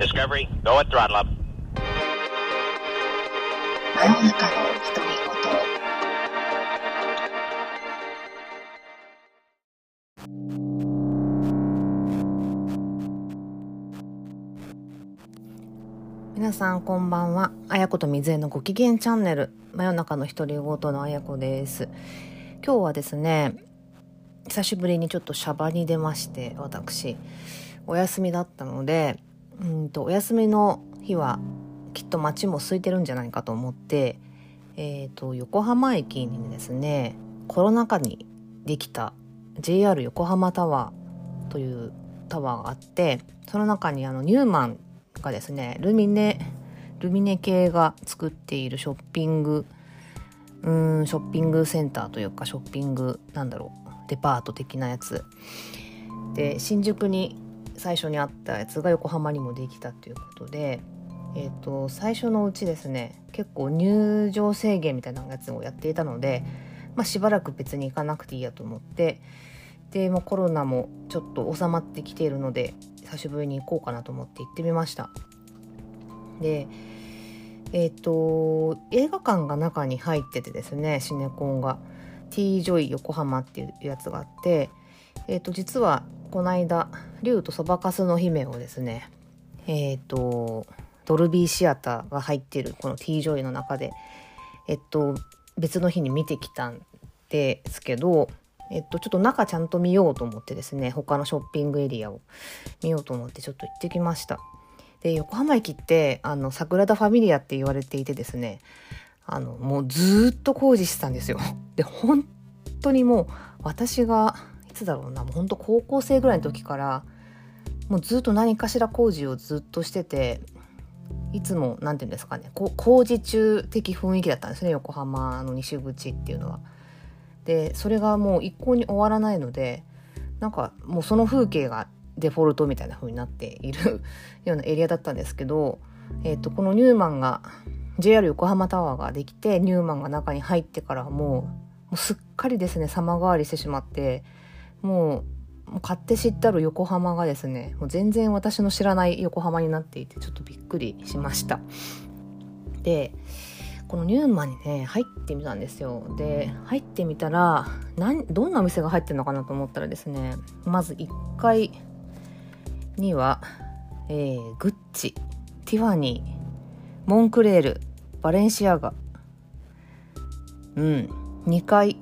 Discovery, go at throttle up. 真夜中の独り言皆さんこんばんは。あやこと水江のご機嫌チャンネル。真夜中の独り言のあやこです。今日はですね久しぶりにちょっとシャバに出まして私。お休みだったのでうんとお休みの日はきっと街も空いてるんじゃないかと思って、えー、と横浜駅にですねコロナ禍にできた JR 横浜タワーというタワーがあってその中にあのニューマンがですねルミネルミネ系が作っているショッピングうんショッピングセンターというかショッピングなんだろうデパート的なやつ。で新宿に最初にあったやつが横浜にもできたということでえー、と最初のうちですね結構入場制限みたいなやつをやっていたので、まあ、しばらく別に行かなくていいやと思ってでもうコロナもちょっと収まってきているので久しぶりに行こうかなと思って行ってみました。でえっ、と映画館が中に入っててですねシネコンが。T ジョイ横浜っていうやつがあってえっ、と実はこの間竜とそばかすの姫をですねえっ、とドルビーシアターが入ってるこの T ジョイの中で、えっと、別の日に見てきたんですけど、えっと、ちょっと中ちゃんと見ようと思ってですね、他のショッピングエリアを見ようと思ってちょっと行ってきました。で、横浜駅って、あの、サグラダファミリアって言われていてですね、あの、もうずっと工事してたんですよ。で、本当にもう、私が、つだろうな、もう本当高校生ぐらいの時から、もうずっと何かしら工事をずっとしてて、いつも何て言うんですかね工事中的雰囲気だったんですね横浜の西口っていうのは。でそれがもう一向に終わらないのでなんかもうその風景がデフォルトみたいな風になっているようなエリアだったんですけど、えー、とこのニューマンが JR 横浜タワーができてニューマンが中に入ってからもうもうすっかりですね様変わりしてしまってもうもう買って知ったる横浜がですねもう全然私の知らない横浜になっていてちょっとびっくりしました。でこのニューマにね入ってみたんですよ。で入ってみたらなんどんなお店が入ってるのかなと思ったらですねまず1階には、えー、グッチティファニーモンクレールバレンシアガうん2階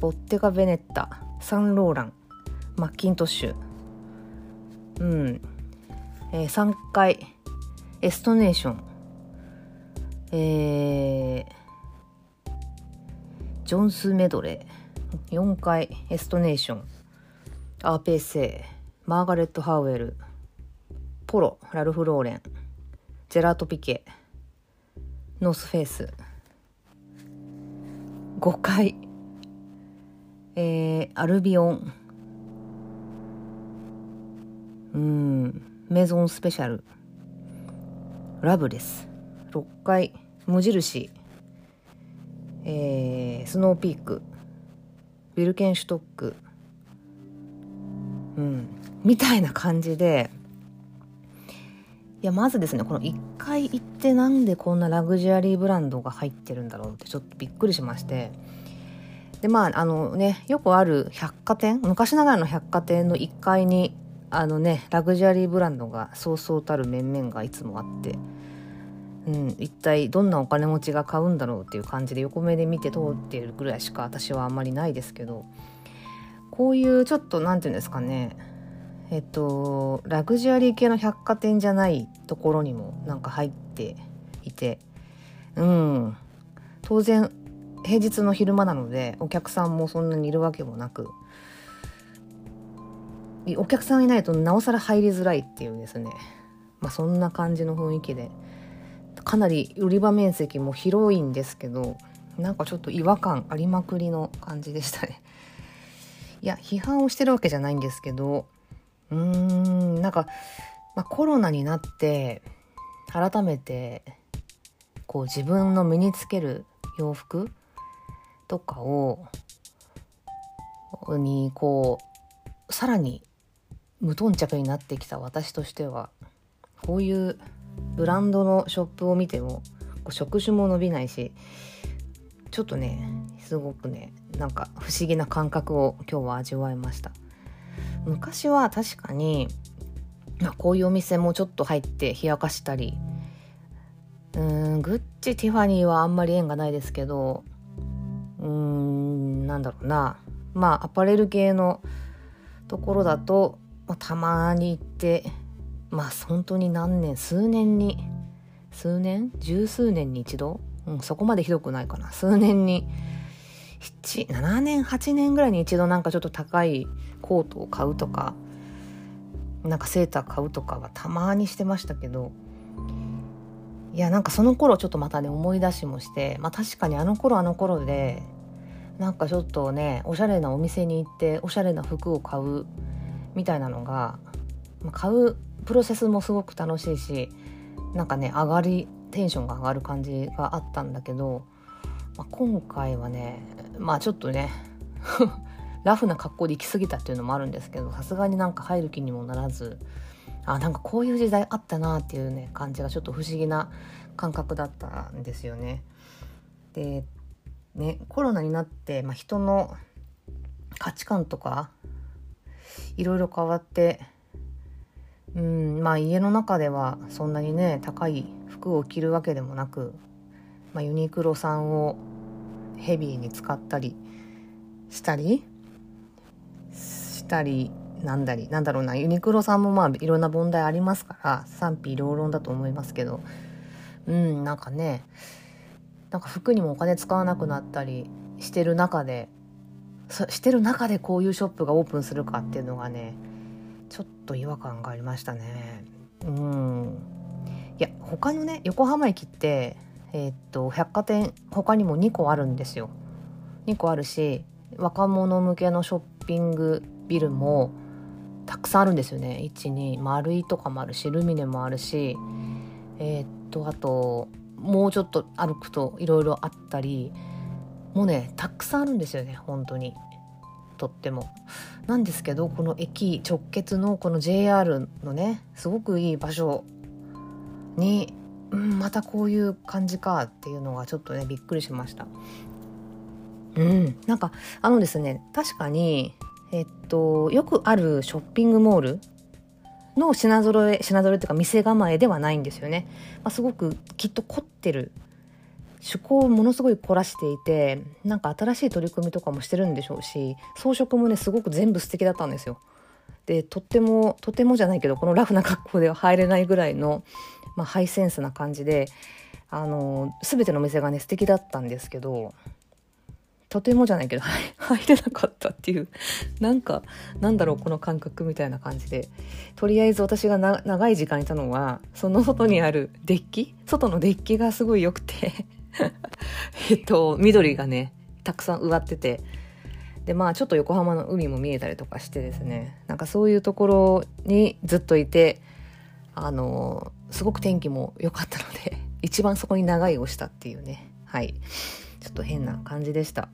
ボッテガ・ベネッタサンローランマッキントッシュ。うん。えー、3階、エストネーション。えー、ジョンスメドレー。4階、エストネーション。アーペーセー。マーガレット・ハウエル。ポロ、ラルフ・ローレン。ジェラート・ピケ。ノースフェイス。5階、えー、アルビオン。うん。メゾンスペシャル。ラブレス6階。無印。えー、スノーピーク。ウィルケンシュトック。うん。みたいな感じで。いやまずですねこの1階行ってなんでこんなラグジュアリーブランドが入ってるんだろうってちょっとびっくりしまして。でまああのねよくある百貨店昔ながらの百貨店の1階にあのねラグジュアリーブランドがそうそうたる面々がいつもあって、うん、一体どんなお金持ちが買うんだろうっていう感じで横目で見て通っているぐらいしか私はあんまりないですけどこういうちょっと何て言うんですかねえっとラグジュアリー系の百貨店じゃないところにもなんか入っていてうん当然平日の昼間なのでお客さんもそんなにいるわけもなく。お客さんいないとなおさら入りづらいっていうですね。まあそんな感じの雰囲気で。かなり売り場面積も広いんですけどなんかちょっと違和感ありまくりの感じでしたね。いや批判をしてるわけじゃないんですけどうーんなんか、まあ、コロナになって改めてこう自分の身につける洋服とかをにこうさらに無頓着になってきた私としてはこういうブランドのショップを見ても職種も伸びないしちょっとねすごくねなんか不思議な感覚を今日は味わいました。昔は確かに、まあ、こういうお店もちょっと入って冷やかしたりうーんグッチティファニーはあんまり縁がないですけどうーんなんだろうな。まあアパレル系のところだと、まあ、たまに行ってまあ本当に何年数年に数年？十数年に一度、うん、そこまでひどくないかな。数年に7年8年ぐらいに一度なんかちょっと高いコートを買うとかなんかセーター買うとかはたまにしてましたけどいやなんかその頃ちょっとまたね思い出しもしてまあ確かにあの頃あの頃でなんかちょっとねおしゃれなお店に行っておしゃれな服を買うみたいなのが、まあ、買うプロセスもすごく楽しいしなんかね上がりテンションが上がる感じがあったんだけど、まあ、今回はねまあちょっとね ラフな格好で行き過ぎたっていうのもあるんですけどさすがになんか入る気にもならずあなんかこういう時代あったなっていうね感じがちょっと不思議な感覚だったんですよね。でねコロナになって、まあ、人の価値観とかいろいろ変わってうんまあ家の中ではそんなにね高い服を着るわけでもなく、まあ、ユニクロさんをヘビーに使ったりしたりしたりなんだりなんだろうなユニクロさんもまあいろんな問題ありますから賛否両論だと思いますけど。うんなんかねなんか服にもお金使わなくなったりしてる中でしてる中でこういうショップがオープンするかっていうのがねちょっと違和感がありましたね。うん。いや他のね横浜駅ってえー、っと百貨店他にも2個あるんですよ。2個あるし若者向けのショッピングビルもたくさんあるんですよね12丸いとかもあるしルミネもあるしえー、っとあともうちょっと歩くといろいろあったりもうねたくさんあるんですよね本当にとっても。なんですけどこの駅直結のこの JR のねすごくいい場所に、うん、またこういう感じかっていうのがちょっとねびっくりしました。うん、なんかあのですね確かにえっとよくあるショッピングモールの品揃え品揃えっていうか店構えではないんですよね、まあ、すごくきっと凝ってる趣向をものすごい凝らしていてなんか新しい取り組みとかもしてるんでしょうし装飾もねすごく全部素敵だったんですよ。でとってもとてもじゃないけどこのラフな格好では入れないぐらいの、まあ、ハイセンスな感じであの全ての店がね素敵だったんですけどとてもじゃないけど 入れなかったっていうなんかなんだろうこの感覚みたいな感じでとりあえず私が長い時間いたのはその外にあるデッキ？外のデッキがすごい良くて えっと、緑がね、たくさん植わってて、で、まあちょっと横浜の海も見えたりとかしてですね、なんかそういうところにずっといて、あの、すごく天気も良かったので、一番そこに長いをしたっていうね、はい。ちょっと変な感じでした。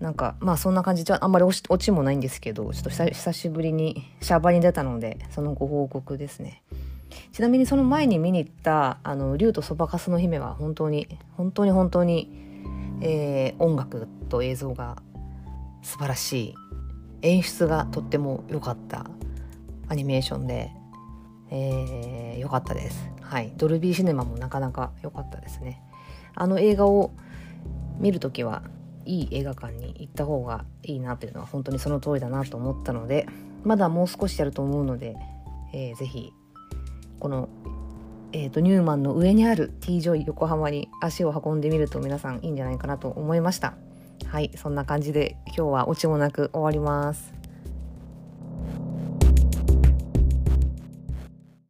なんか、まあそんな感じじゃ、あんまり落ちもないんですけど、ちょっと久しぶりにシャーバに出たので、そのご報告ですね。ちなみにその前に見に行った「あの竜とそばかすの姫」は本当に本当に本当に、えー、音楽と映像が素晴らしい演出がとっても良かったアニメーションで良、えー、かったです。はい、ドルビーシネマもなかなか良かったですね。あの映画を見るときはいい映画館に行った方がいいなというのは本当にその通りだなと思ったのでまだもう少しやると思うので、えー、ぜひこの、えーと、ニュウマンの上にある T ジョイ横浜に足を運んでみると皆さんいいんじゃないかなと思いました。はいそんな感じで今日はオチもなく終わります。